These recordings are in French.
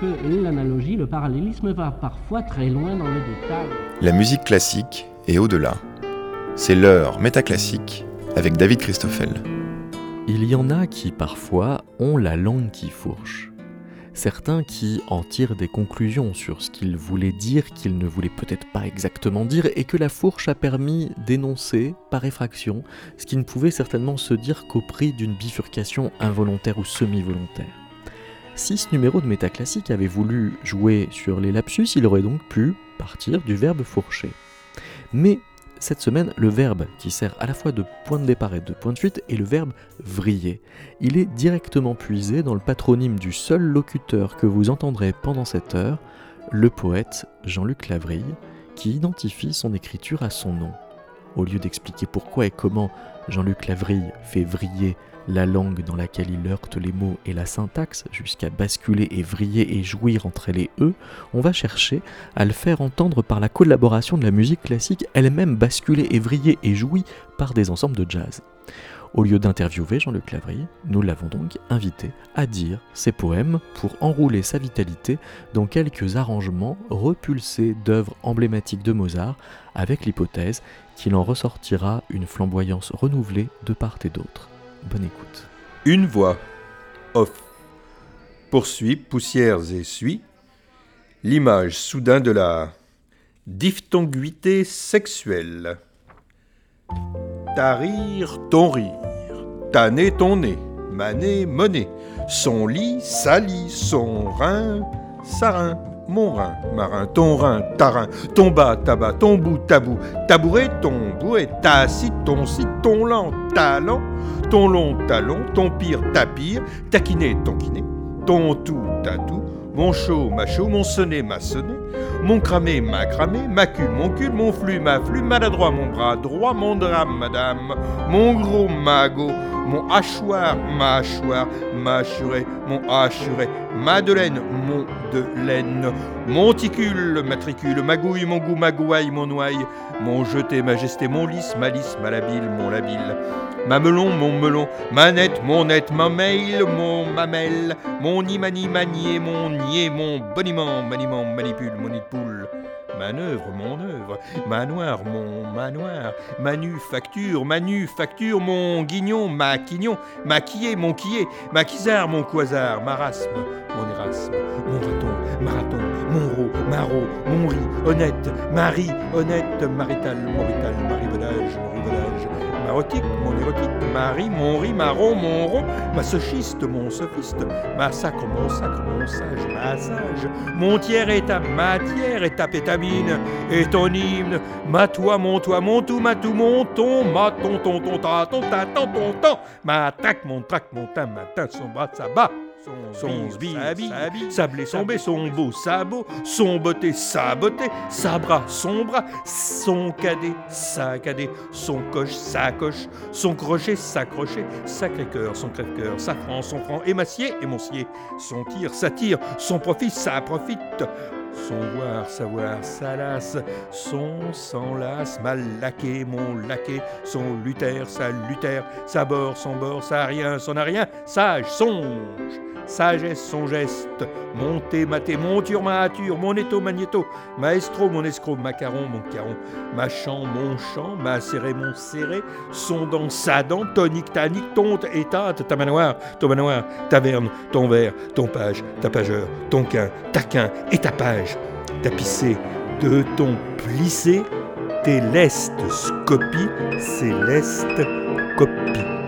que l'analogie, le parallélisme va parfois très loin dans le détail. La musique classique est au-delà. C'est l'heure métaclassique avec David Christoffel. Il y en a qui parfois ont la langue qui fourche. Certains qui en tirent des conclusions sur ce qu'ils voulaient dire, qu'ils ne voulaient peut-être pas exactement dire, et que la fourche a permis d'énoncer, par effraction, ce qui ne pouvait certainement se dire qu'au prix d'une bifurcation involontaire ou semi-volontaire. Si ce numéro de métaclassique avait voulu jouer sur les lapsus, il aurait donc pu partir du verbe fourcher. Mais cette semaine, le verbe qui sert à la fois de point de départ et de point de fuite est le verbe vriller. Il est directement puisé dans le patronyme du seul locuteur que vous entendrez pendant cette heure, le poète Jean-Luc Lavrille, qui identifie son écriture à son nom. Au lieu d'expliquer pourquoi et comment Jean-Luc Lavrille fait vriller la langue dans laquelle il heurte les mots et la syntaxe jusqu'à basculer et vriller et jouir entre et eux, on va chercher à le faire entendre par la collaboration de la musique classique elle-même basculée et vriller et jouie par des ensembles de jazz. Au lieu d'interviewer Jean-Luc Lavrille, nous l'avons donc invité à dire ses poèmes pour enrouler sa vitalité dans quelques arrangements repulsés d'œuvres emblématiques de Mozart, avec l'hypothèse qu'il en ressortira une flamboyance renouvelée de part et d'autre. Bonne écoute. Une voix. Off. Poursuit, poussières et suit. L'image soudain de la diphtonguité sexuelle. Ta rire, ton rire. Ta nez, ton nez. Ma nez, monnaie. Son lit, sa lit. Son rein, sa rein mon rein, marin, ton rein, ta rein, ton bas, tabac, ton bout, tabou, tabouret, ton bouet, ta assis, ton site, ton lent, talent, ton long talon, ton pire, ta pire, taquiné, ton kiné, ton tout, ta tout, mon chaud, ma chaud, mon sonné, ma sonné, mon cramé, ma cramé, ma cul, mon cul, mon flux, ma flux, maladroit, mon bras droit, mon drame, madame, mon gros magot, mon hachoir, ma hachoir, ma mon hachure, Madeleine, mon de laine, monticule, matricule, magouille, mon goût, ma gouaille, mon noaille, mon jeté, majesté, mon lys, malice, malhabile, mon labile, ma melon, mon melon, manette, mon net, ma mail, mon mamelle, mon imani, manier, mon nier, mon boniment, maniement, manipule, manœuvre, mon œuvre, manoir, mon manoir, manufacture, manufacture, mon guignon, ma quignon, maquillé, mon quillé, maquisard, mon quasar, marasme, mon érasme, mon raton, marathon, mon ro, maro, mon riz, honnête, marie, honnête, marital, morital, marivolage, morivolage, marotique, mon érotique, Marie, mon riz, marron, mon rond, ma sochiste, mon sophiste, ma sacre, mon sacre, mon sage, ma sage, mon tiers est ta matière et ta pétamine et ton hymne, ma toi, mon toi, mon tout, ma tout, mon ton, ma ton, ton, ton, ta, ton, ta, ton, ton, ton, ma trac, mon trac, mon ta, ma ta, son bras, sa bas son sbire, sa blé, son bé, son beau sabot, son beauté, sa beauté, sa bras, son bras, son cadet, sa cadet, son coche, sa coche, son crochet, sa crochet, sacré cœur, son crève-cœur, sa franc, son franc, émacier, émoncier, son tir, sa tire, son profit, sa profite, son voir, savoir, sa lasse, son s'enlace, mal laqué, mon laqué, son lutère, sa lutère, sa bord, son bord, sa rien, son a rien, sage, songe. Sagesse son geste, monté, maté, monture, mature, mon éto, magnéto, maestro, mon escroc, macaron, mon caron, ma chant, mon chant, ma serré, mon serré, son dent, sa dent, tonique, tanique, tonte, étate, ta manoir, ton manoir, taverne, ton verre, ton page, ta pageur, ton quin, ta quin et ta page, tapissé de ton plissé, tes lestes scopies, céleste copie.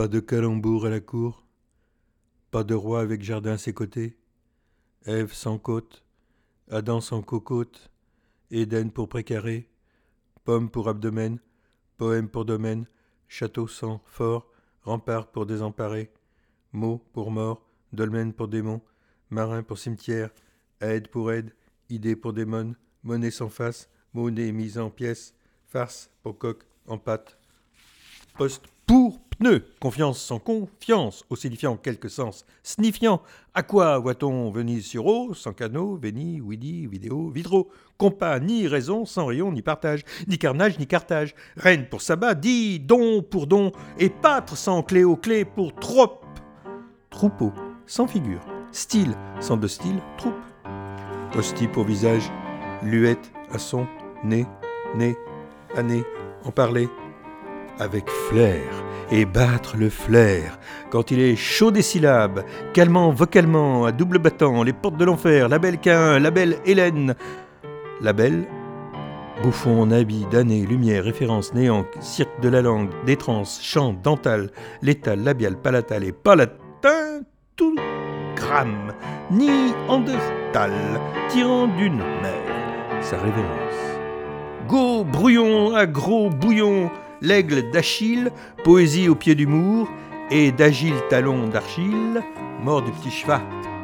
Pas de calembour à la cour. Pas de roi avec jardin à ses côtés. Ève sans côte. Adam sans cocotte. Éden pour précaré. Pomme pour abdomen. Poème pour domaine. Château sans fort. Rempart pour désemparé. Mot pour mort. Dolmen pour démon. Marin pour cimetière. Aide pour aide. Idée pour démon. Monnaie sans face. Monnaie mise en pièces. Farce pour coq en pâte. Poste pour pneu. Confiance sans confiance. Ossilifiant en quelque sens. Sniffiant. À quoi voit-on Venise sur eau Sans canot, Véni, Widi, vidéo, vitro. Compas, ni raison, sans rayon, ni partage. Ni carnage, ni cartage. Reine pour sabbat, dit don pour don. Et pâtre sans cléo, clé pour trop. Troupeau, sans figure. Style, sans de style, troupe. Hostie pour visage. Luette, à son, nez, nez, année, en parler, avec flair, et battre le flair, quand il est chaud des syllabes, calmant vocalement, à double battant, les portes de l'enfer, la belle Cain, la belle Hélène, la belle, bouffon en habit lumière, référence, néant, cirque de la langue, détrance, chant, dental, létal, labial, palatal et palatin, tout gramme, ni andestal, tirant d'une mer, sa révérence. Go, brouillon, à gros bouillon, l'aigle d'Achille, poésie au pied du mur, et d'agile talon d'Archille, mort du petit cheval.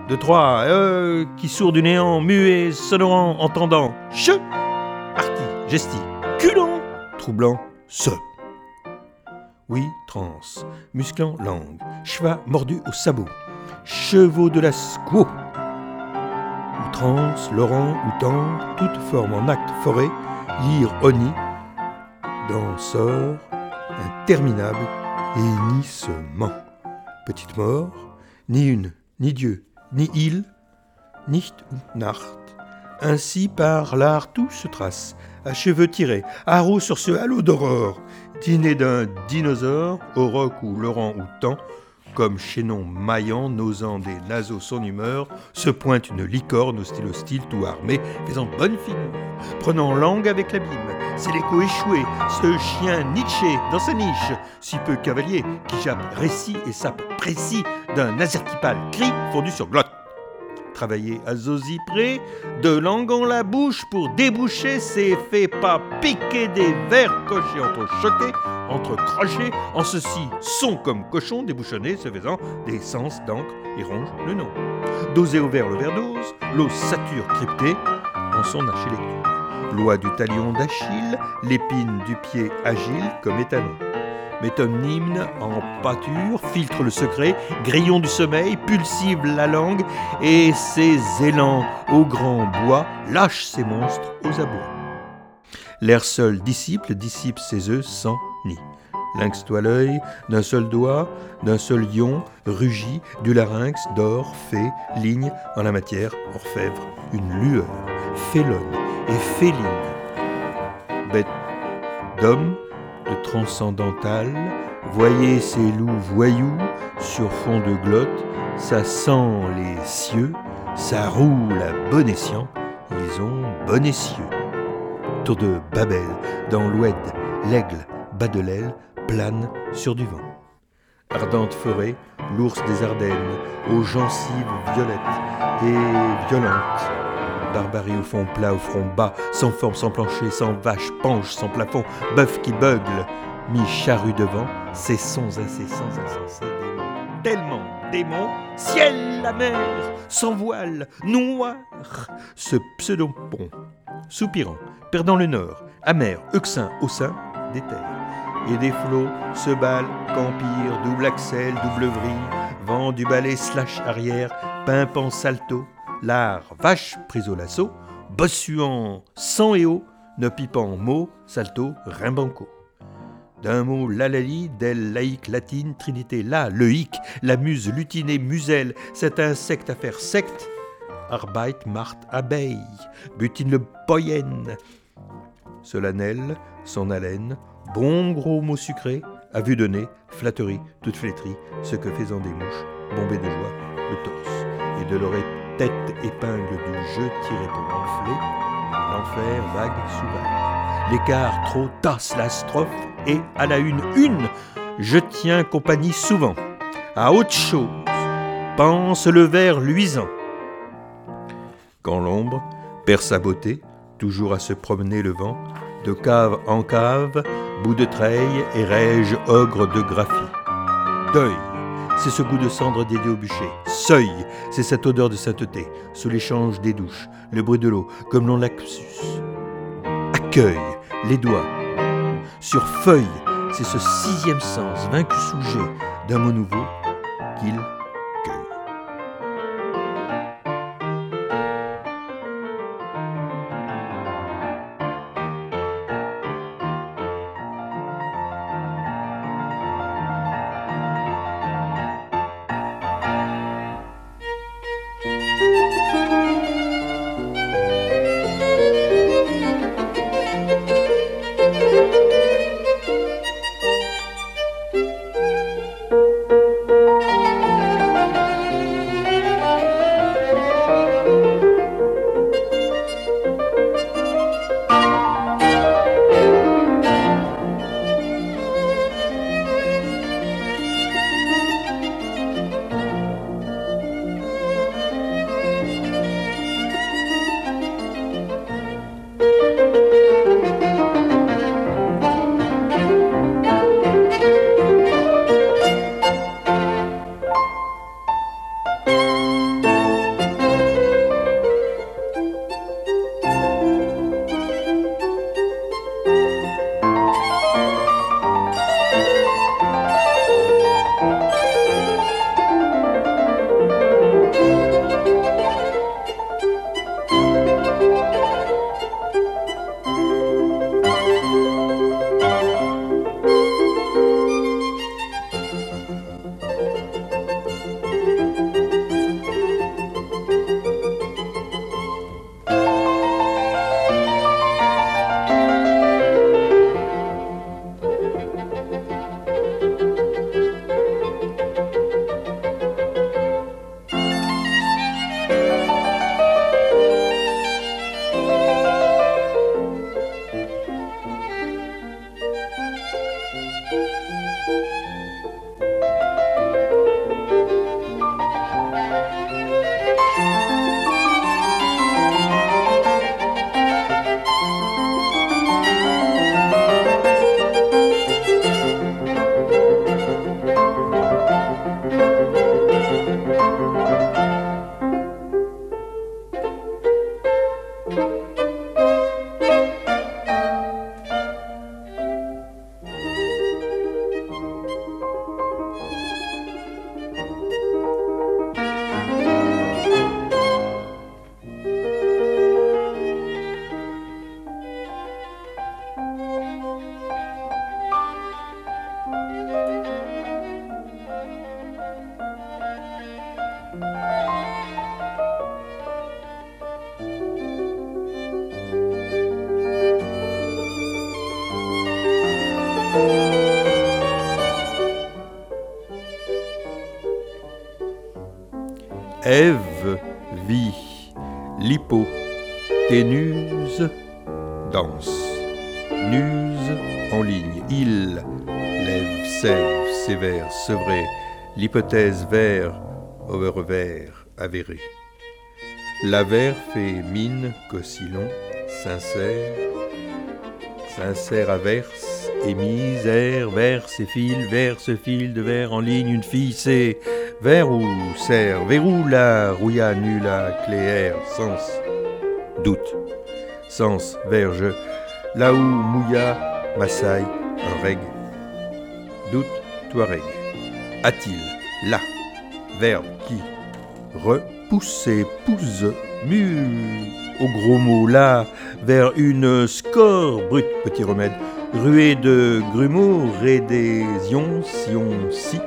De Troie, euh, qui sourd du néant, muet, sonorant, entendant, che, arti, gesti, culant, troublant, se. Oui, trans, musclant langue, cheval mordu au sabot, chevaux de la squaw. Outrance, Laurent, outan, toute forme en acte forêt, lire Oni, dans sort interminable et hennissement. Petite mort, ni une, ni Dieu, ni il, nicht und nacht. Ainsi par l'art tout se trace, à cheveux tirés, haro sur ce halo d'aurore, dîner d'un dinosaure, au roc ou Laurent ou temps, comme chaînon maillant, n'osant des naseaux son humeur, se pointe une licorne au hostile, tout armé, faisant bonne figure, prenant langue avec l'abîme. C'est l'écho échoué, ce chien Nietzsche dans sa niche, si peu cavalier, qui jappe récit et sape précis d'un azertipal cri fondu sur glotte. Travailler à Zosipré, de langue en la bouche pour déboucher ses faits pas piquer des vers cochés entre choqués, entre crochets, en ceci son comme cochon débouchonné, se faisant des sens d'encre et ronge le nom. Doser au verre le verre d'ose, l'eau sature cryptée en son archilecture. Loi du talion d'Achille, l'épine du pied agile comme étalon. Métonyme en pâture, filtre le secret, grillon du sommeil, pulsive la langue, et ses élans au grand bois lâchent ses monstres aux abois. L'air seul disciple dissipe ses œufs sans nid. Lynx-toi l'œil, d'un seul doigt, d'un seul lion, rugit, du larynx, d'or, fait, ligne, en la matière, orfèvre, une lueur, félonne et féline. Bête d'homme, de transcendantal, voyez ces loups voyous sur fond de glotte, ça sent les cieux, ça roule à bon escient, ils ont bon essieu. Tour de Babel, dans l'oued, l'aigle, bas de l'aile, plane sur du vent. Ardente forêt, l'ours des Ardennes, aux gencives violettes et violentes. Barbarie au fond plat, au front bas, sans forme, sans plancher, sans vache, penche, sans plafond, bœuf qui beugle, mi-charrue devant, ces sons incessants, insensés, démons, tellement démons, ciel, la mer, sans voile, noir, ce pseudo-pont, soupirant, perdant le nord, amer, euxin, au sein des terres. Et des flots se balent, qu'empire, double axel, double vrille, vent du balai slash arrière, pimpant salto, l'art vache prise au lasso, bossuant sang et eau, ne pipant mot, salto, rimbanco. D'un mot lalali, d'elle laïque latine, trinité la, le hic, la muse lutinée muselle, cet insecte à faire secte, arbeit mart abeille, butine le poyenne, solennel, son haleine, bon gros mot sucré, à vue de nez, flatterie, toute flétrie, ce que faisant des mouches, bombées de joie, le torse, et de l'oreille tête épingle du jeu tiré pour enfler, l'enfer vague sous vague. l'écart trop tasse la strophe, et à la une, une, je tiens compagnie souvent. À autre chose, pense le verre luisant. Quand l'ombre perd sa beauté, toujours à se promener le vent, de cave en cave, bout de treille et rège ogre de graphie. Deuil, c'est ce goût de cendre dédié au bûcher. Seuil, c'est cette odeur de sainteté, sous l'échange des douches, le bruit de l'eau, comme l'on lapsus. Accueil, les doigts. Sur feuille, c'est ce sixième sens vaincu sous jet d'un mot nouveau qu'il Ève vit, l'hypoténuse danse, nuse en ligne, il lève, sève, sévère, sevré, l'hypothèse vert, over vert, avéré. L'avers fait mine, cosillon, sincère, sincère averse, et misère, verse et fil, verse fil de verre en ligne, une fille, c'est vers ou serre, verrou la rouilla nulla cléaire, sens, doute, sens, verge, là où mouilla, massaille, un reg, doute, touareg, a-t-il, là, verbe qui, repousser, pousse, mu, au gros mot, là, vers une score, brut, petit remède, ruée de grumeaux, rédésion, sion, si,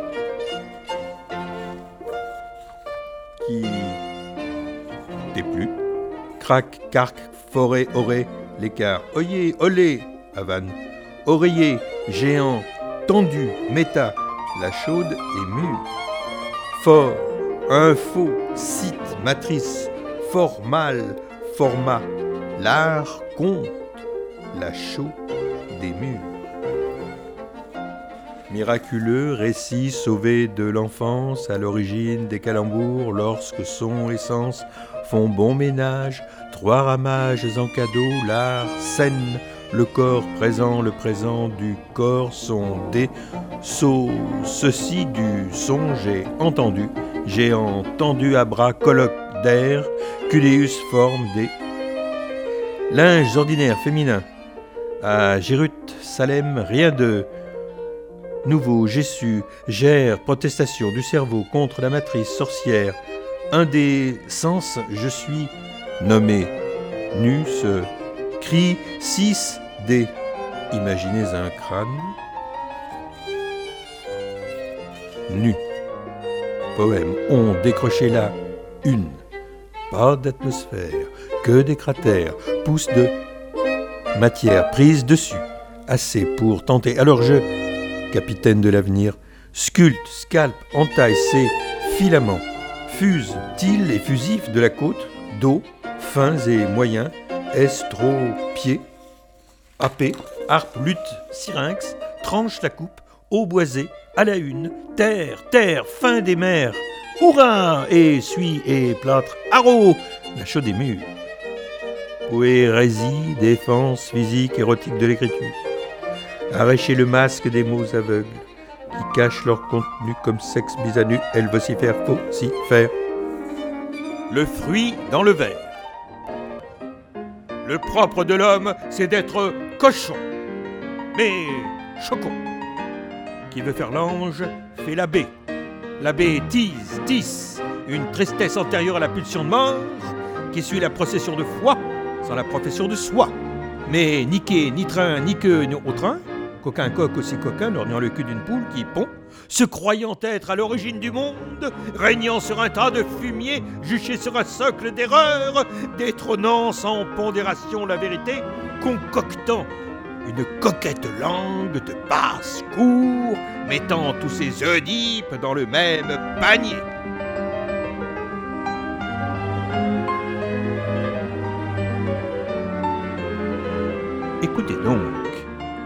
Crac, carc, forêt, oré, l'écart. Oyez, olé, havane. Oreiller, géant, tendu, méta, la chaude et mûre. Fort, info, site, matrice, formal, format, l'art, compte. la chaux des murs. Miraculeux récit sauvé de l'enfance à l'origine des calembours lorsque son et sens font bon ménage, trois ramages en cadeau, l'art, scène, le corps présent, le présent du corps sont des sauts, ceci du son j'ai entendu, j'ai entendu à bras colloque d'air, Culeus forme des linges ordinaires féminins. À Jérut, Salem, rien de Nouveau, Jésus, gère, protestation du cerveau contre la matrice sorcière. Un des sens, je suis nommé. Nu, ce cri 6D. Imaginez un crâne. Nu. Poème. On décroché là une. Pas d'atmosphère, que des cratères, pousse de matière prise dessus. Assez pour tenter. Alors je capitaine de l'avenir, sculpte, scalpe, entaille ses filaments, fuse, til et fusifs de la côte, dos, fins et moyens, estro-pieds, ap, harpe, lutte, syrinx, tranche la coupe, eau boisée, à la une, terre, terre, fin des mers, hurrah, et suis et plâtre, haro, la chaude des murs. Poérésie, défense physique, érotique de l'écriture. Arracher le masque des mots aveugles qui cachent leur contenu comme sexe bisanu, elle vocifère, faire. Le fruit dans le verre. Le propre de l'homme, c'est d'être cochon, mais chocon. Qui veut faire l'ange, fait la baie. La baie tise, tisse, une tristesse antérieure à la pulsion de mort, qui suit la procession de foi sans la profession de soi. Mais ni quai, ni train, ni queue, ni au train, Coquin coq aussi coquin, lorgnant le cul d'une poule qui pond, se croyant être à l'origine du monde, régnant sur un tas de fumier, juché sur un socle d'erreur, détrônant sans pondération la vérité, concoctant une coquette langue de basse-cour, mettant tous ses Oedipes dans le même panier. Écoutez donc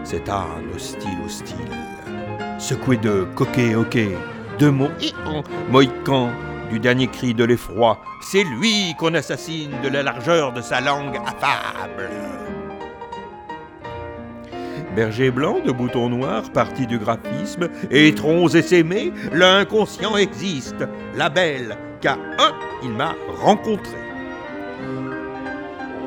cet âne hostile hostile, secoué de coquet hoquet, de mots mohican, du dernier cri de l'effroi, c'est lui qu'on assassine de la largeur de sa langue affable. Berger blanc de boutons noirs, parti du graphisme, étrons essaimés, l'inconscient existe, la belle, qu'à un, il m'a rencontré.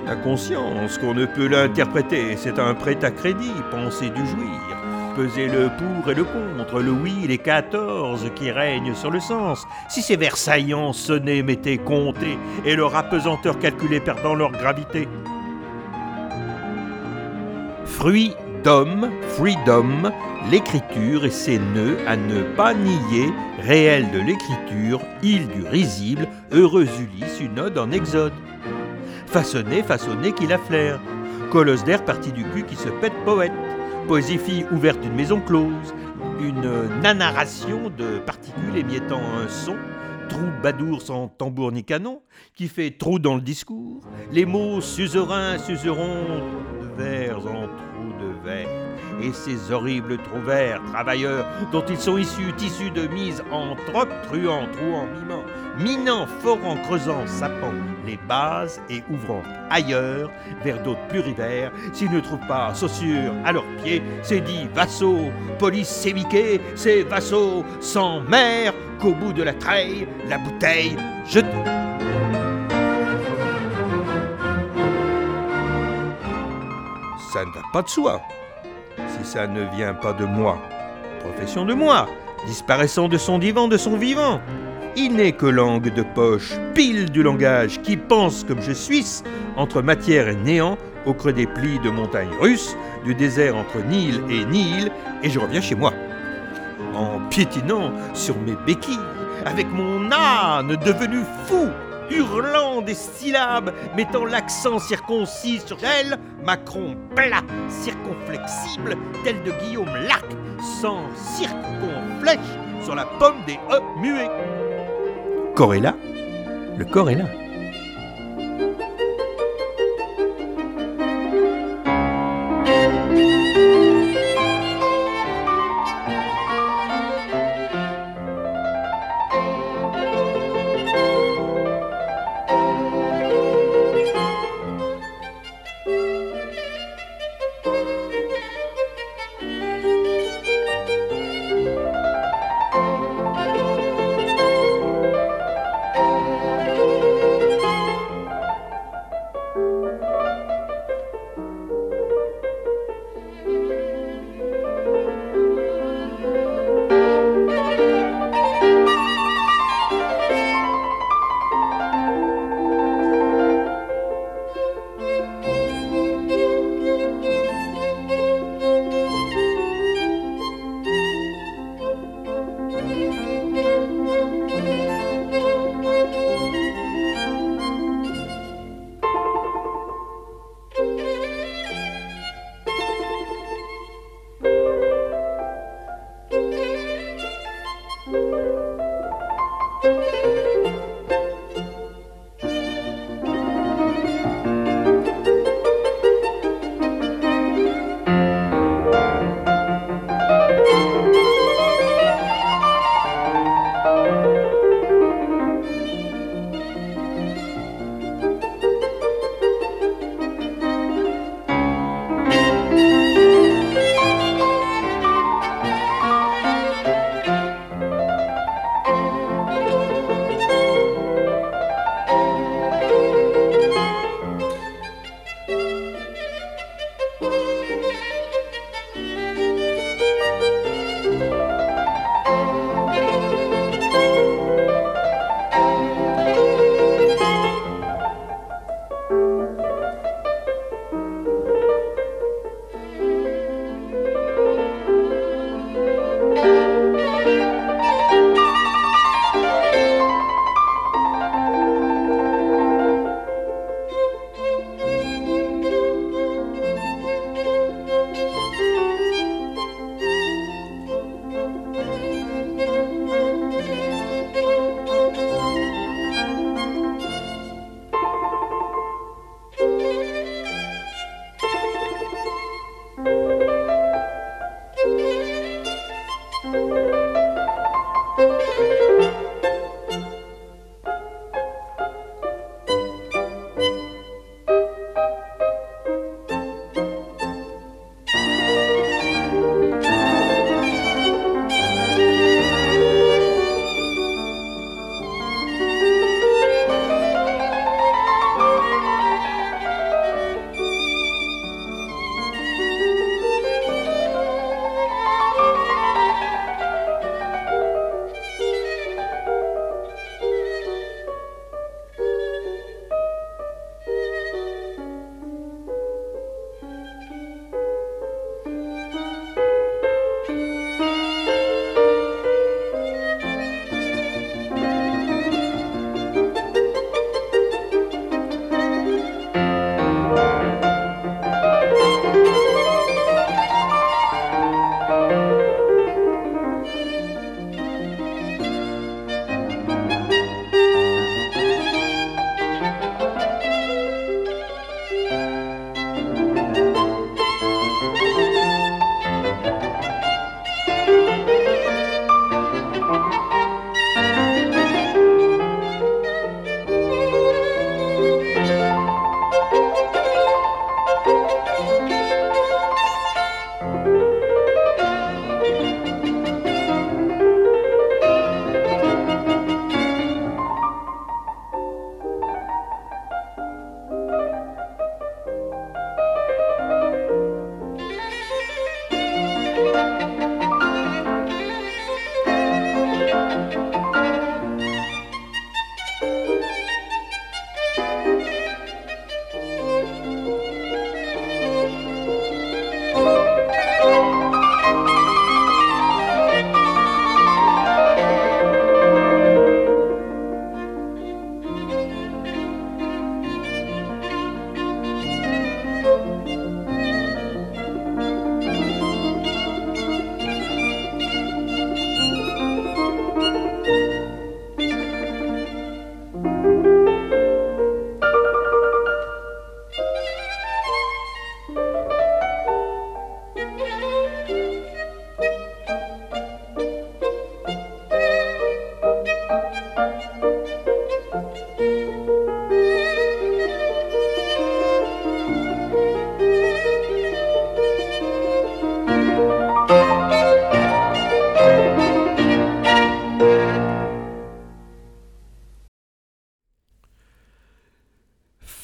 La conscience qu'on ne peut l'interpréter, c'est un prêt à crédit, penser du jouir. Peser le pour et le contre, le oui les quatorze qui règnent sur le sens. Si ces vers saillants sonnaient, mettaient, comptés, et leur apesanteur calculée perdant leur gravité. Fruit d'homme, freedom, l'écriture et ses nœuds à ne pas nier, réel de l'écriture, île du risible, heureux Ulysse, une ode en exode façonné, façonné qu'il a flair. Colosse d'air parti du cul qui se pète poète. Poésie fille ouverte d'une maison close. Une nanaration de particules émiettant un son. Trou badour sans tambour ni canon, qui fait trou dans le discours. Les mots suzerains, suzeront de vers en verre. Et ces horribles trous verts, travailleurs, dont ils sont issus, tissus de mise en trop, truant, trouant, mimant, minant, forant, creusant, sapant les bases et ouvrant ailleurs vers d'autres plurivers, s'ils ne trouvent pas saussure à leurs pieds, c'est dit vassaux, police sémiquée, c'est vassaux sans mère qu'au bout de la treille, la bouteille jetée. Ça ne pas de soi, ça ne vient pas de moi. Profession de moi, disparaissant de son divan, de son vivant. Il n'est que langue de poche, pile du langage, qui pense comme je suis, entre matière et néant, au creux des plis de montagnes russes, du désert entre Nil et Nil, et je reviens chez moi. En piétinant sur mes béquilles, avec mon âne devenu fou, hurlant des syllabes, mettant l'accent circoncis sur elle, Macron plat, circonflexible, tel de Guillaume Lac, sans circonflèche sur la pomme des E muets là, le corps.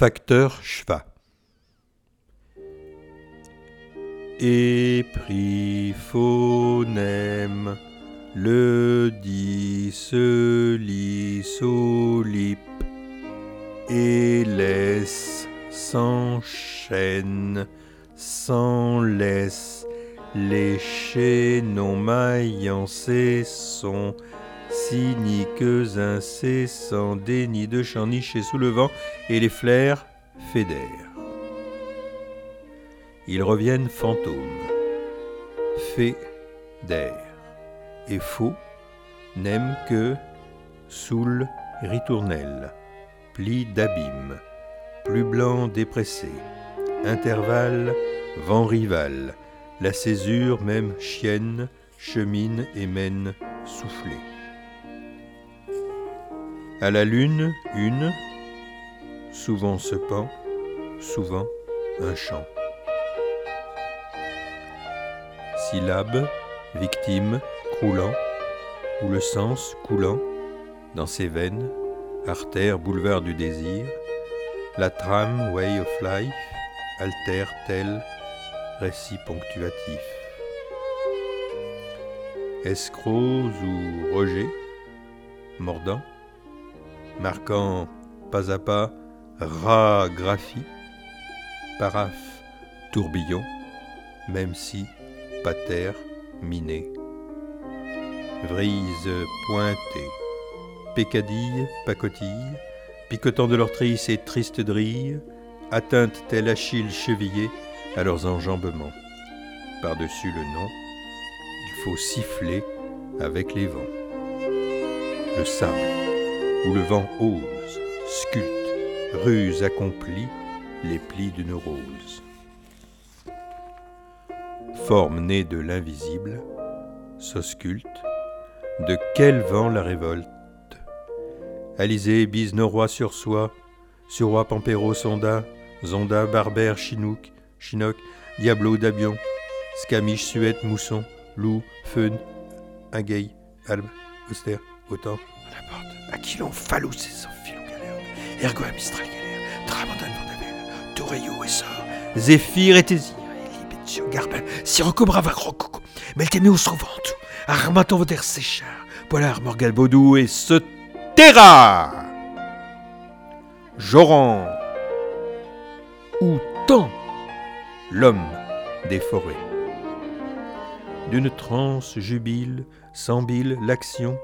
Facteur schwa. Et le lit solip, et laisse s'enchaîne, sans laisse, les chaînons maillants cessons, cyniques incessants, dénis de chants nichés sous le vent, et les flaires fédèrent. Ils reviennent fantômes, faits d'air, et faux n'aiment que soule ritournelle, pli d'abîme, plus blanc dépressé, intervalle, vent rival, la césure même chienne, chemine et mène soufflée. À la lune, une, souvent se pend, souvent un chant. Syllabe, victime, croulant, ou le sens coulant dans ses veines, artère, boulevard du désir, la trame, way of life, altère tel récit ponctuatif. Escrocs ou rejet, mordant, marquant pas à pas ra-graphie, paraphe, tourbillon, même si pater, miné, vrise pointée, pécadille, pacotille, picotant de leurs tristes et tristes drilles, atteinte tel Achille chevillé à leurs enjambements? Par-dessus le nom, il faut siffler avec les vents. Le sable, où le vent ose, sculpte, ruse accomplie, les plis d'une rose. Forme née de l'invisible, s'ausculte, de quel vent la révolte? Alizé bise Noroy sur soi, Surroi Pampero Sonda, Zonda Barbère Chinook, Chinook, Diablo Dabion, Scamiche Suette Mousson, Loup, Feun, Ingay, Albe, Auster, Autant, Aquilon, Falou, ses enfilons galère, Ergo Mistral galère, Tramontan Vandabel, et Sor, Zéphyr et Tési, Libetio Garbin, Sirocco Brava Rococo, Meltemeus Rovantu, Armaton Voder Séchard, Polar Morgal Baudou et ce Terra Joran ou tant l'homme des forêts? D'une transe jubile, sembile l'action,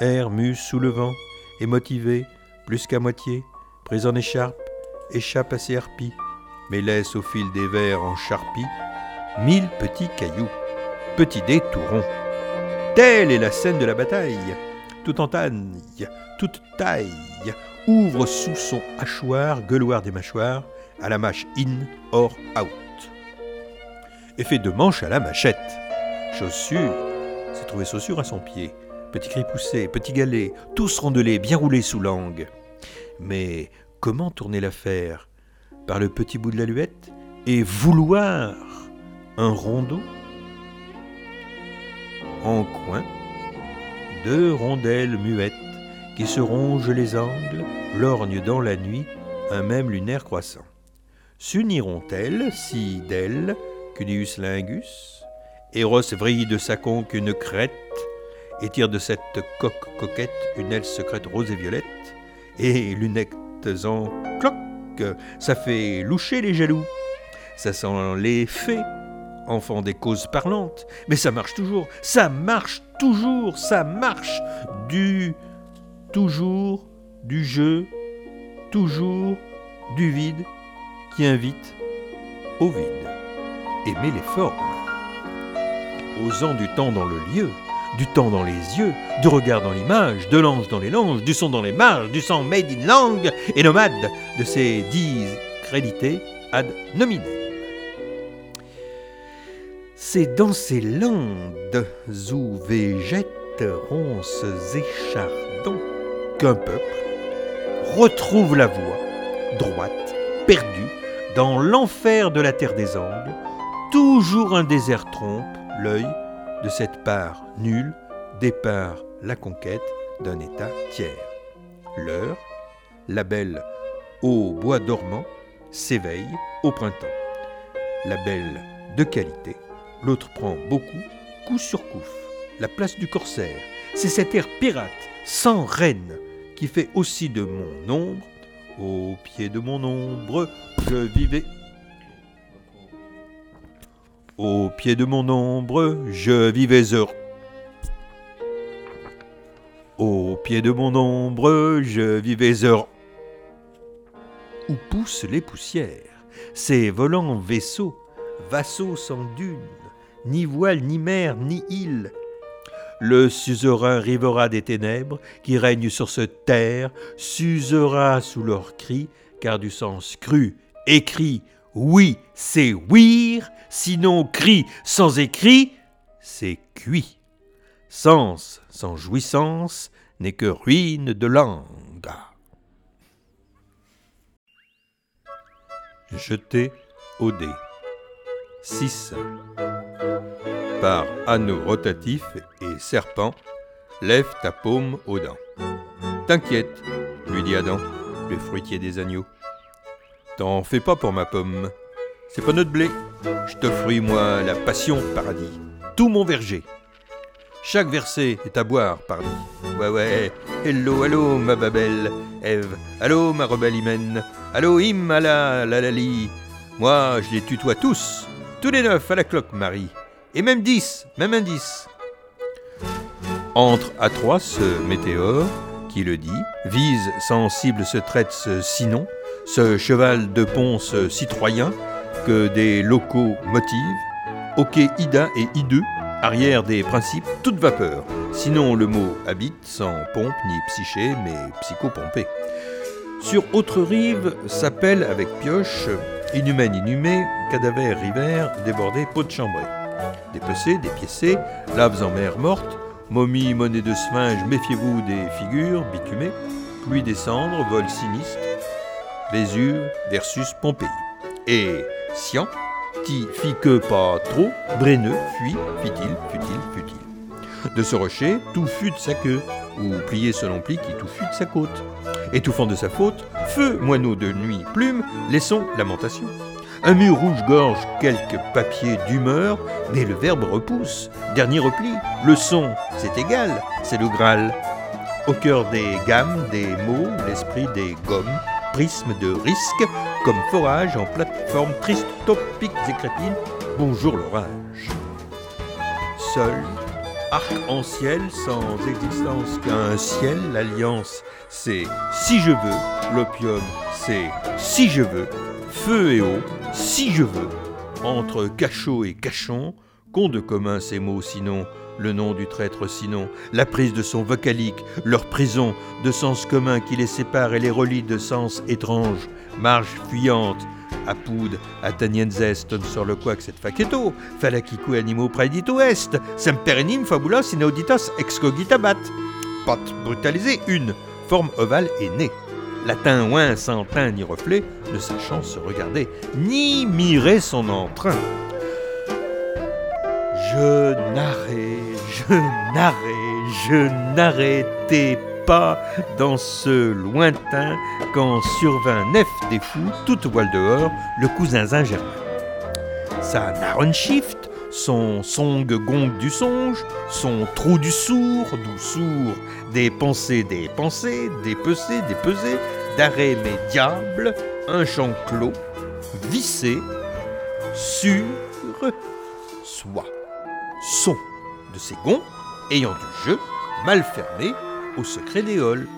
air mue sous le vent, et motivé, plus qu'à moitié, pris en écharpe, échappe à ses harpies, mais laisse au fil des vers en charpie mille petits cailloux, petits dés tout ronds. Telle est la scène de la bataille, tout en toute taille, ouvre sous son hachoir, gueuloir des mâchoires, à la mâche in, or, out. Effet de manche à la machette. Chaussures, s'est trouvé chaussures à son pied. Petit cri poussé, petit galet, tous rondelés, bien roulés sous langue. Mais comment tourner l'affaire? Par le petit bout de la luette Et vouloir un rondeau? En coin, deux rondelles muettes qui se rongent les angles, lorgnent dans la nuit un même lunaire croissant. S'uniront-elles si d'elles, Cunius lingus, Eros vrille de sa conque une crête, et tire de cette coque coquette une aile secrète rose et violette, et lunettes en cloque, ça fait loucher les jaloux, ça sent les fées, enfants des causes parlantes, mais ça marche toujours, ça marche toujours, ça marche du toujours, du jeu, toujours, du vide, qui invite au vide. Aimer les formes. Osant du temps dans le lieu, du temps dans les yeux, du regard dans l'image, de l'ange dans les langes, du son dans les marges, du sang made in langue, et nomade de ces dix crédités ad nominem. C'est dans ces landes où végètent ronces et chardons qu'un peuple retrouve la voie droite, perdue, dans l'enfer de la terre des Angles, toujours un désert trompe l'œil de cette part nulle, départ la conquête d'un État tiers. L'heure, la belle au bois dormant, s'éveille au printemps. La belle de qualité, l'autre prend beaucoup, coup sur coup. La place du corsaire, c'est cet air pirate, sans reine, qui fait aussi de mon ombre, au pied de mon ombre, je vivais. Au pied de mon ombre, je vivais heureux. Au pied de mon ombre, je vivais heureux. Où poussent les poussières, ces volants vaisseaux, vassaux sans dunes, ni voile, ni mer, ni île? Le suzerain rivera des ténèbres qui règnent sur cette terre, s'usera sous leurs cris, car du sens cru, écrit, oui, c'est ouïr, sinon cri sans écrit, c'est cuit. Sens sans jouissance n'est que ruine de langue. Jeter au dé. 6. Par anneau rotatif et serpent, lève ta paume aux dents. T'inquiète, lui dit Adam, le fruitier des agneaux. T'en fais pas pour ma pomme. C'est pas notre blé. Je t'offris, moi, la passion paradis. Tout mon verger. Chaque verset est à boire, pardi. Ouais, ouais. Hello, hello, ma babelle. Ève. Allô, ma rebelle hymen. Allô, him, la lalali. Moi, je les tutoie tous. Tous les neuf à la cloque, Marie. Et même dix, même un dix. Entre à trois ce météore, qui le dit, vise sensible se traite ce sinon, ce cheval de ponce citoyen, des locaux motivent, ok ida et hideux, arrière des principes, toute vapeur. Sinon le mot habite sans pompe ni psyché, mais psychopompé. Sur autre rive s'appelle avec pioche, inhumaine inhumée, cadavère river, débordé, peau de chambrée. Dépecé, dépiécé, laves en mer morte, momie, monnaie de sphinge, méfiez-vous des figures bitumées, pluie des cendres, vol sinistre, Vésuve versus Pompéi. Et Sian, ti fit que pas trop, brenneux, fuit, fut-il, fut-il. De ce rocher, tout fut de sa queue, ou plié selon pli qui tout fut de sa côte. Étouffant de sa faute, feu, moineau de nuit, plume, laissons lamentation. Un mur rouge-gorge, quelques papiers d'humeur, mais le verbe repousse. Dernier repli, le son, c'est égal, c'est le Graal. Au cœur des gammes, des mots, l'esprit des gommes, prisme de risque, comme forage en plateforme triste, topiques et. Bonjour l'orage. Seul, arc-en-ciel, sans existence qu'un ciel, l'alliance, c'est si je veux, l'opium, c'est si je veux, feu et eau, si je veux, entre cachot et cachon, qu'ont de commun ces mots sinon le nom du traître sinon, la prise de son vocalique, leur prison, de sens commun qui les sépare et les relie de sens étranges, marge fuyante, apud atanienzest ton sur le quac cette facetto, falacicu animo praedito est, semperenim fabulos inauditos excogitabat. Pot brutalisé, une, forme ovale et née. Latin ouin sans teint ni reflet, ne sachant se regarder, ni mirer son entrain. Je narrais, je narrais, je n'arrêtais pas dans ce lointain quand survint nef des fous, toute voile dehors, le cousin Germain. Sa naronshift, son song gong du songe, son trou du sourd, d'où sourd, des pensées, des pensées, des pesées, des pesées, d'arrêt mes diables, un champ clos, vissé, sur soi son de ces gonds ayant du jeu mal fermé au secret des halls.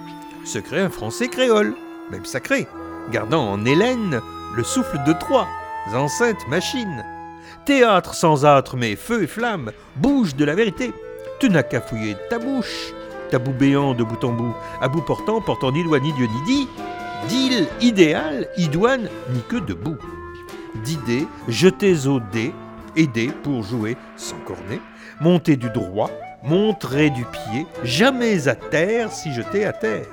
Secret un français créole, même sacré, gardant en Hélène le souffle de trois enceintes machines. Théâtre sans âtre, mais feu et flamme, bouge de la vérité. Tu n'as qu'à fouiller ta bouche, tabou béant de bout en bout, à bout portant, portant ni loi ni Dieu ni dit, d'île idéal, idoine, ni que debout. D'idées jetées au dé, aider pour jouer sans cornet, monter du droit, montrer du pied, jamais à terre si jeté à terre.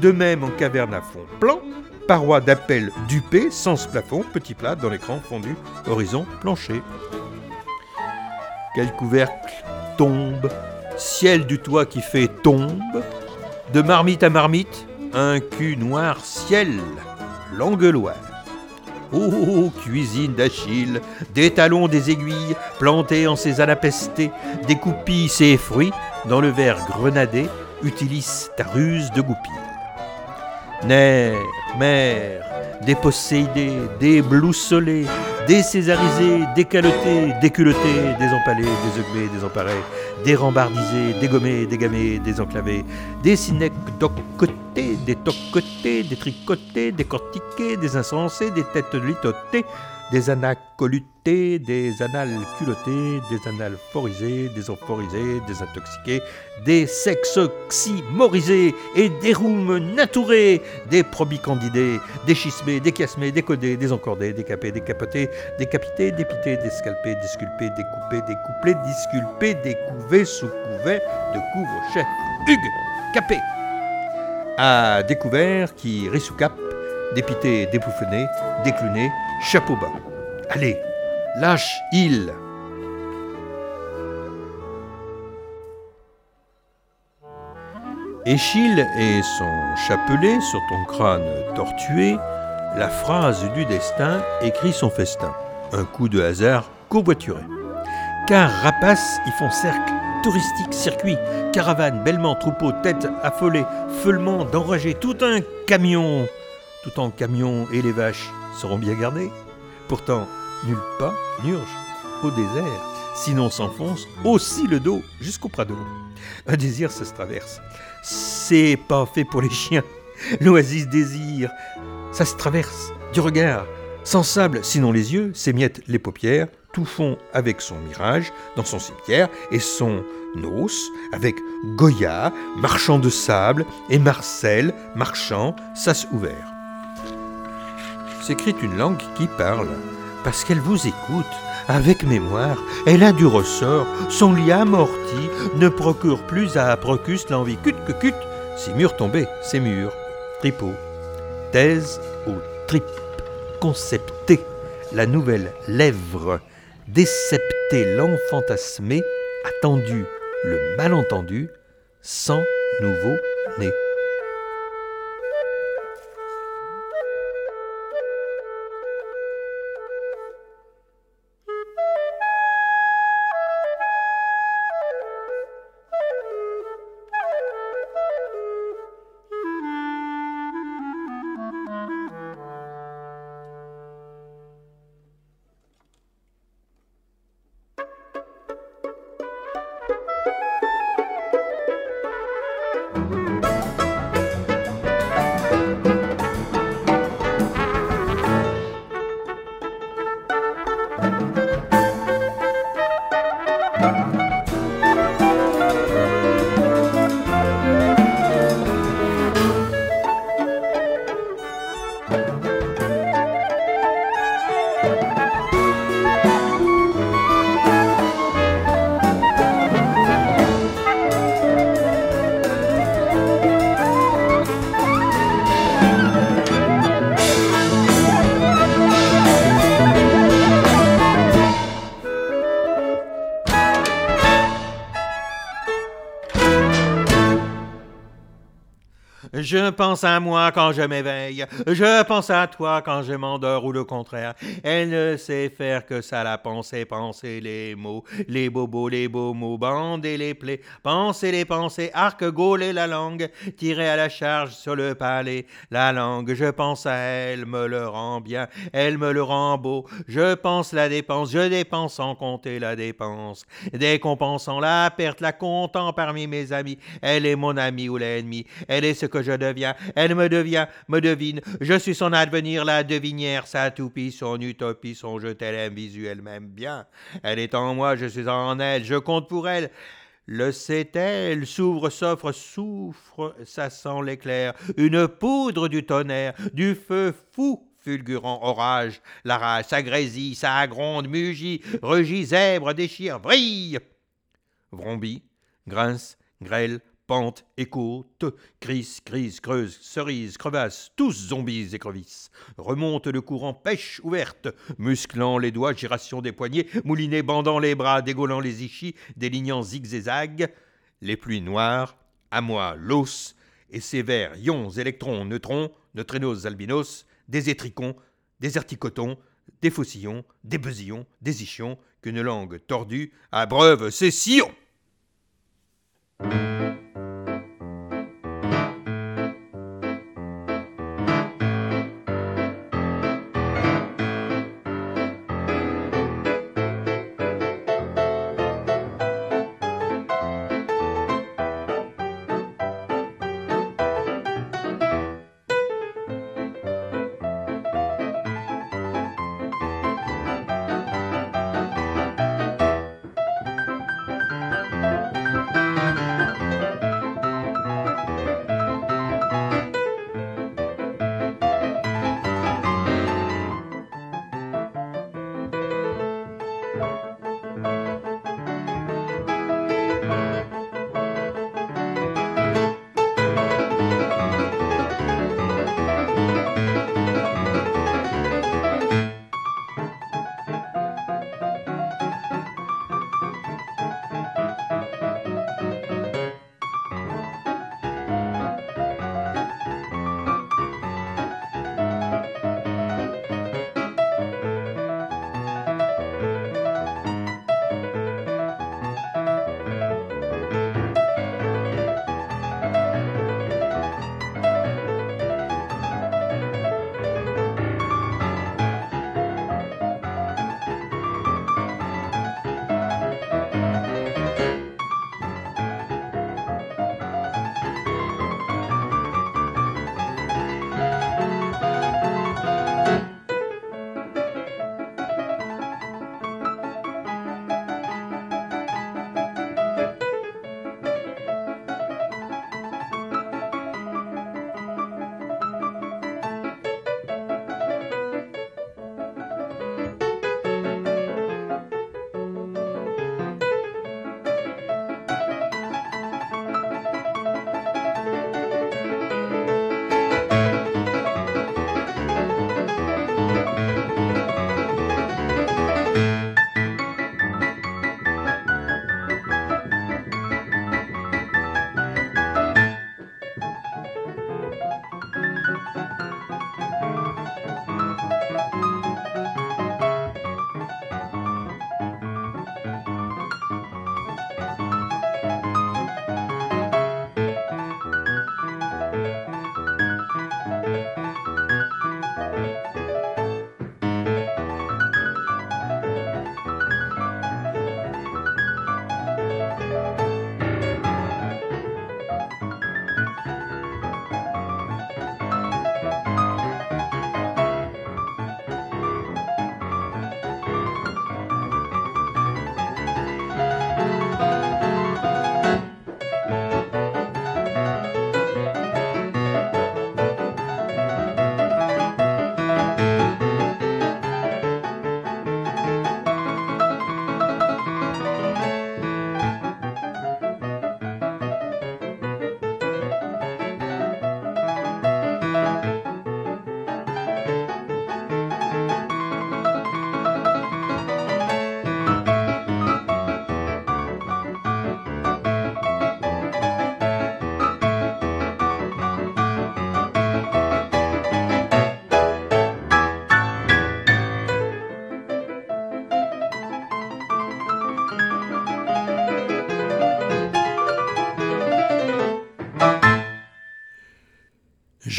De même en caverne à fond plan, paroi d'appel dupé, sens plafond, petit plat dans l'écran fondu, horizon plancher. Quel couvercle tombe, ciel du toit qui fait tombe, de marmite à marmite, un cul noir ciel, Langueloire. Oh, cuisine d'Achille, des talons, des aiguilles, plantés en ces anapestés, des coupilles, ces fruits, dans le verre grenadé, utilise ta ruse de goupille. Mère, des posséidés, des bloussolés, des césarisés, des calotés, des culottés, des empalés, des euglés, des tocotés, des tricotés, des cortiqués, des insensés, des têtes litotées, des anacolutés, des anales des analphorisés, des emphorisés, des intoxiqués, des sexoxymorisés et des roumes naturés, des probicandidés, des schismés, des chiasmés, des codés, des encordés, des capés, des capotés, des capités, des pités, des scalpés, des sculpés, des coupés, des couplés, disculpés, des couvés sous couvert de couvre-chef. Hugues, capé à découvert qui rit sous dépité, dépouffené, décluné, chapeau bas. Allez, lâche Échille et son chapelet sur ton crâne tortué, la phrase du destin écrit son festin. Un coup de hasard covoituré. Car rapaces y font cercle, touristique, circuit, caravane, bellement, troupeau, tête affolée, feulement, d'enragés, tout un camion. Tout en camion et les vaches seront bien gardées. Pourtant, nul pas n'urge au désert, sinon s'enfonce aussi le dos jusqu'au prado. Un désir, ça se traverse. C'est pas fait pour les chiens. L'oasis désir, ça se traverse du regard. Sans sable, sinon les yeux, s'émiettent les paupières, tout fond avec son mirage dans son cimetière et son os avec Goya, marchand de sable, et Marcel, marchand, sas ouvert. S'écrit une langue qui parle, parce qu'elle vous écoute, avec mémoire, elle a du ressort, son lit amorti ne procure plus à Procus l'envie cut que cut, si murs tombés, c'est murs, tripot, thèse ou trip, concepter la nouvelle lèvre, décepter l'enfantasmé, attendu le malentendu, sans nouveau né. Pense à moi quand je m'éveille. Je pense à toi quand je m'endors ou le contraire. Elle ne sait faire que ça, la pensée, penser les mots, les bobos, les beaux mots, bander les plaies, penser les pensées, arc gauler la langue, tirer à la charge sur le palais. La langue, je pense à elle, me le rend bien, elle me le rend beau. Je pense la dépense, je dépense sans compter la dépense. Décompensant la perte, la comptant parmi mes amis. Elle est mon ami ou l'ennemi. Elle est ce que je deviens, elle me devient, me devine, je suis son advenir, la devinière, sa toupie, son utopie, son je t'aime visuel même bien. Elle est en moi, je suis en elle, je compte pour elle. Le sait-elle, s'ouvre, s'offre, souffre, ça sent l'éclair, une poudre du tonnerre, du feu fou, fulgurant orage, la rage s'agrésille, ça gronde, mugit, rugit, zèbre, déchire, brille. Vrombit, grince, grêle, pente, écoute, crise, crise, creuse, cerise, crevasse, tous zombies et crevisses. Remonte le courant pêche ouverte, musclant les doigts, giration des poignets, moulinet bandant les bras, dégaulant les ichis, délignant zigzag, les pluies noires, à moi l'os, et ses verts, ions, électrons, neutrons, neutrinos, albinos, des étricons, des articotons, des faucillons, des besillons, des ichions, qu'une langue tordue abreuve ses sillons.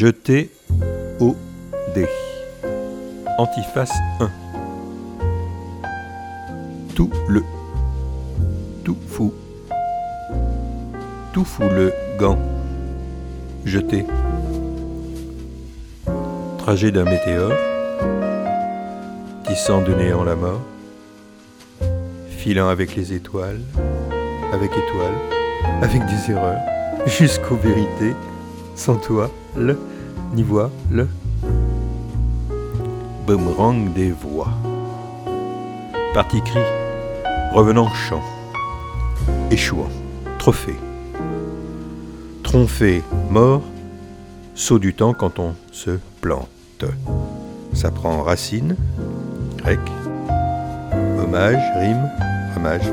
Jeter au dé. Antiface 1. Tout le. Tout fou. Tout fou le gant. Jeter. Trajet d'un météore. Tissant de néant la mort. Filant avec les étoiles. Avec étoiles. Avec des erreurs. Jusqu'aux vérités. Sans toi, le, ni voix, le. Boomerang des voix. Parti cri, revenant chant. Échouant, trophée. Tronfé, mort, saut du temps quand on se plante. Ça prend racine, grec. Hommage, rime, ramage.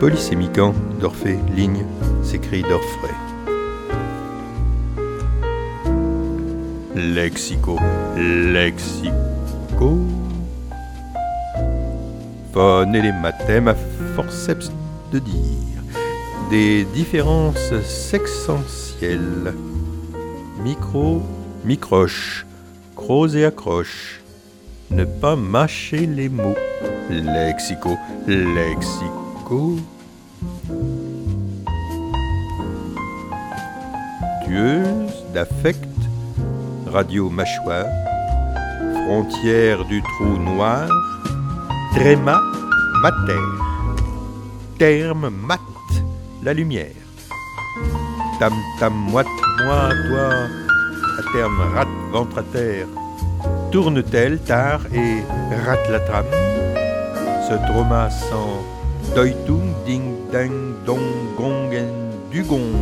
Polysémiquant, d'Orphée, ligne, s'écrit d'Orfray. Lexico, lexico. Phone les à forceps de dire. Des différences sexentielles. Micro, microche, croze et accroche. Ne pas mâcher les mots. Lexico, lexico. Tueuse d'affect, radio mâchoire, frontière du trou noir, tréma mater, terme mat, la lumière. Tam tam moite moi toi, à terme rat ventre à terre, tourne-t-elle tard et rate la trame? Ce trauma sans doitung ding dang dong gongen dugong,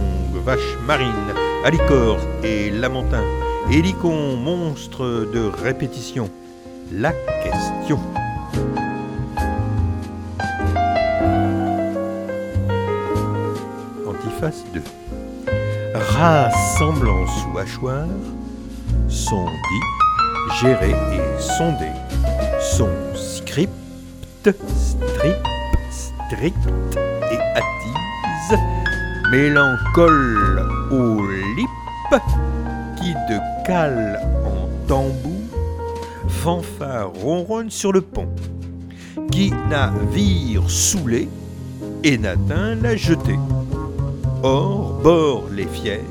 vache marine, alicor et lamentin, hélicon monstre de répétition. La question. Antiphase 2. Rassemblance ou hachoir, sont dit, géré et sondé. Son script, strip, strict et attise, mélancole au lip, cale en tambour, fanfare ronronne sur le pont, qui navire saoulé et n'atteint la jetée. Or, bord les fièvres,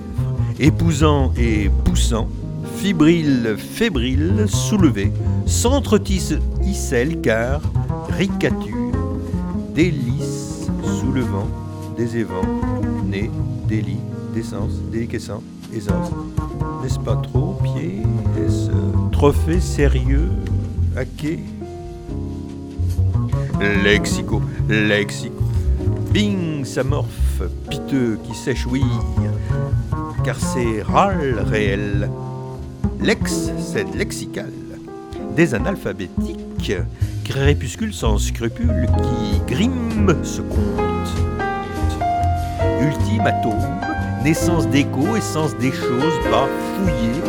épousant et poussant, fibrile, fébrile, soulevé, s'entretisse icelle car ricature, délice, soulevant, des évents, nez, délit, décence, déliquescent, aisance. N'est-ce pas trop, pied, est-ce trophée sérieux, hacké Lexico, lexico, bing, s'amorphe, piteux qui sèche ouïe, carcéral réel. Lex, c'est lexical. Des analphabétiques, crépuscules sans scrupules qui griment ce conte. Ultime atome, naissance d'écho, essence des choses, bas, fouillé,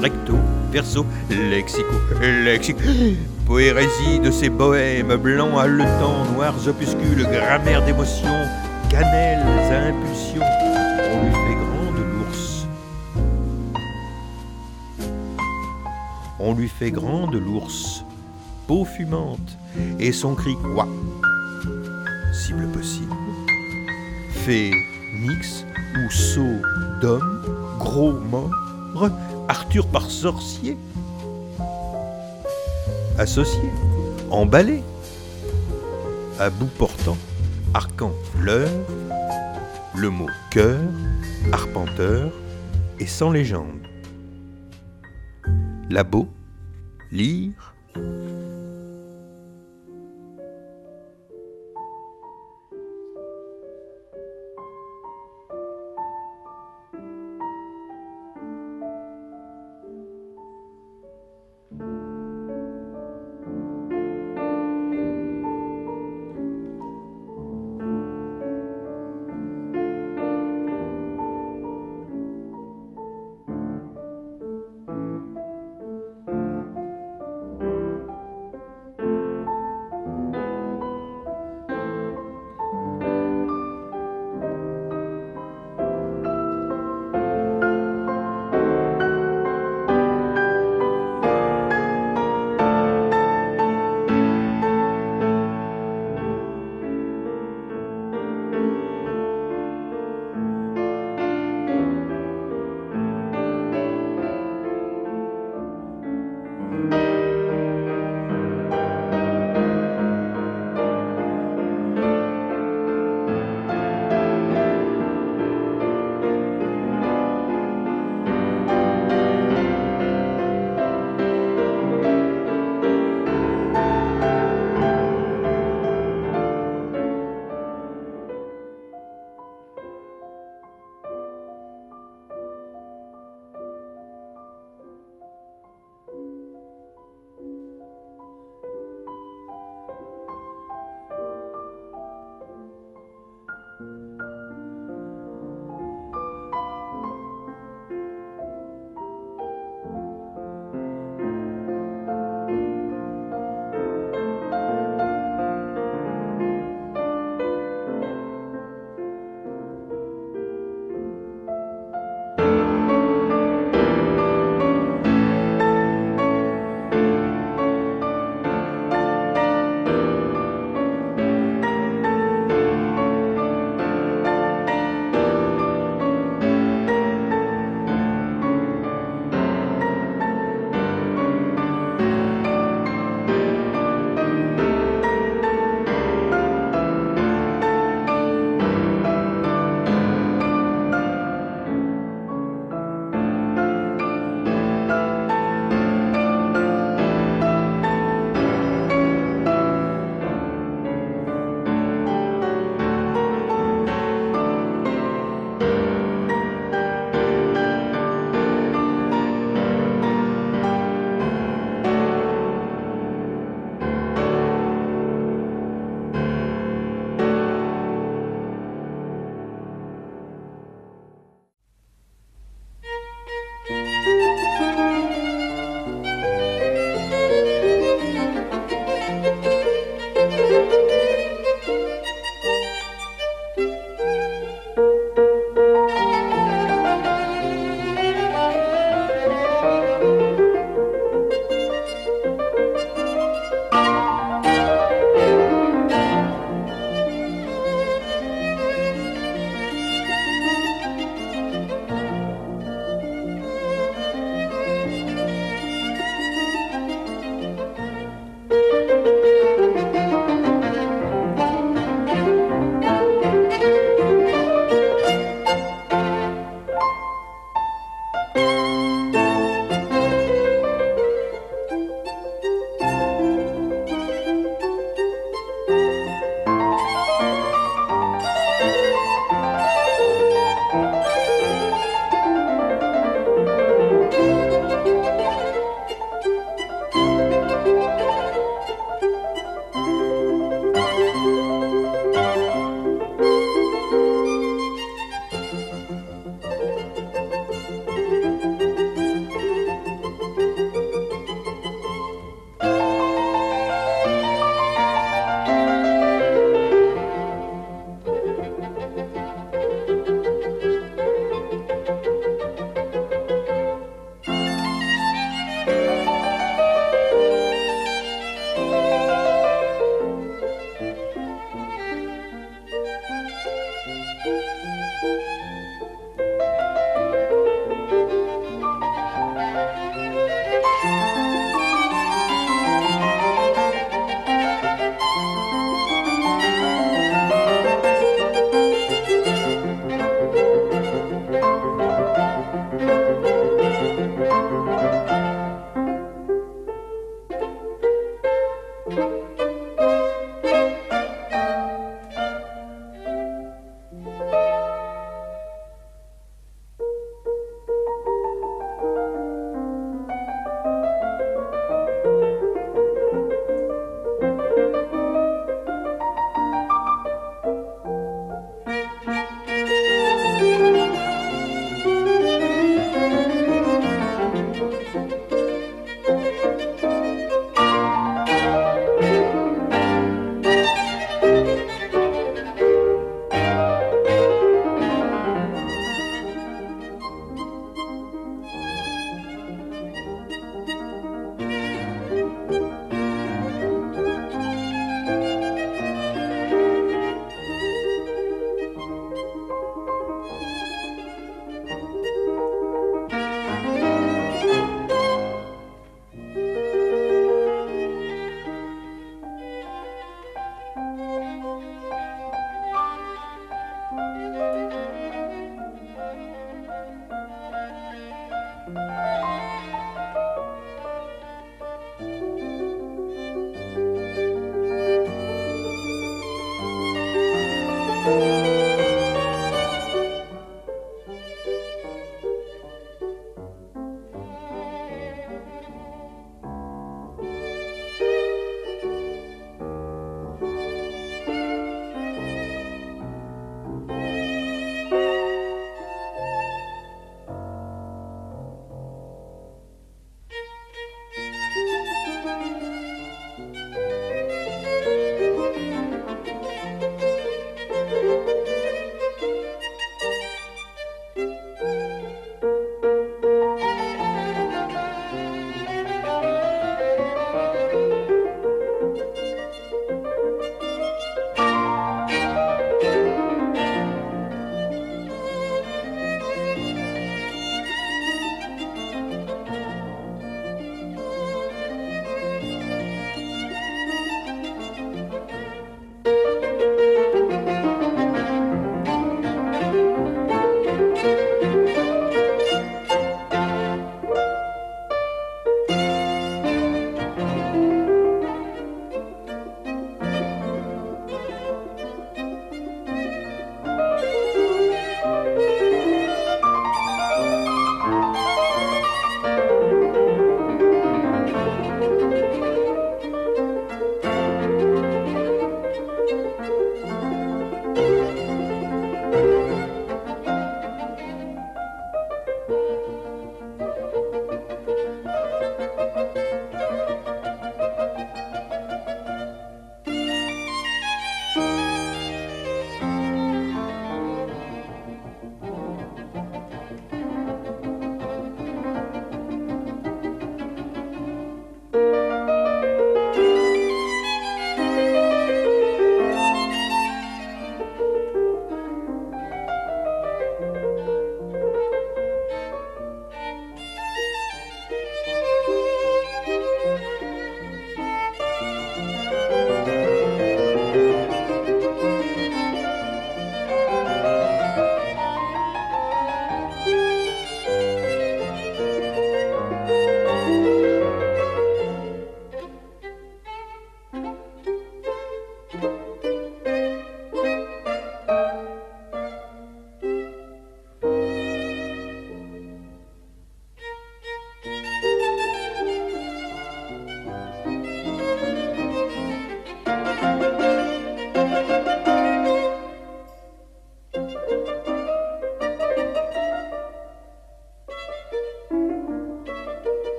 recto, verso, lexico, lexico. Poérésie de ces bohèmes blancs haletants, noirs opuscules, grammaire d'émotions, cannelles à impulsion. On lui fait grande l'ours. On lui fait grande l'ours, peau fumante, et son cri quoi? Cible possible. Fait nix ou saut d'homme, gros mort, Arthur par sorcier. Associé, emballé, à bout portant, arcan fleur, le mot cœur, arpenteur et sans légende. Labo, lire,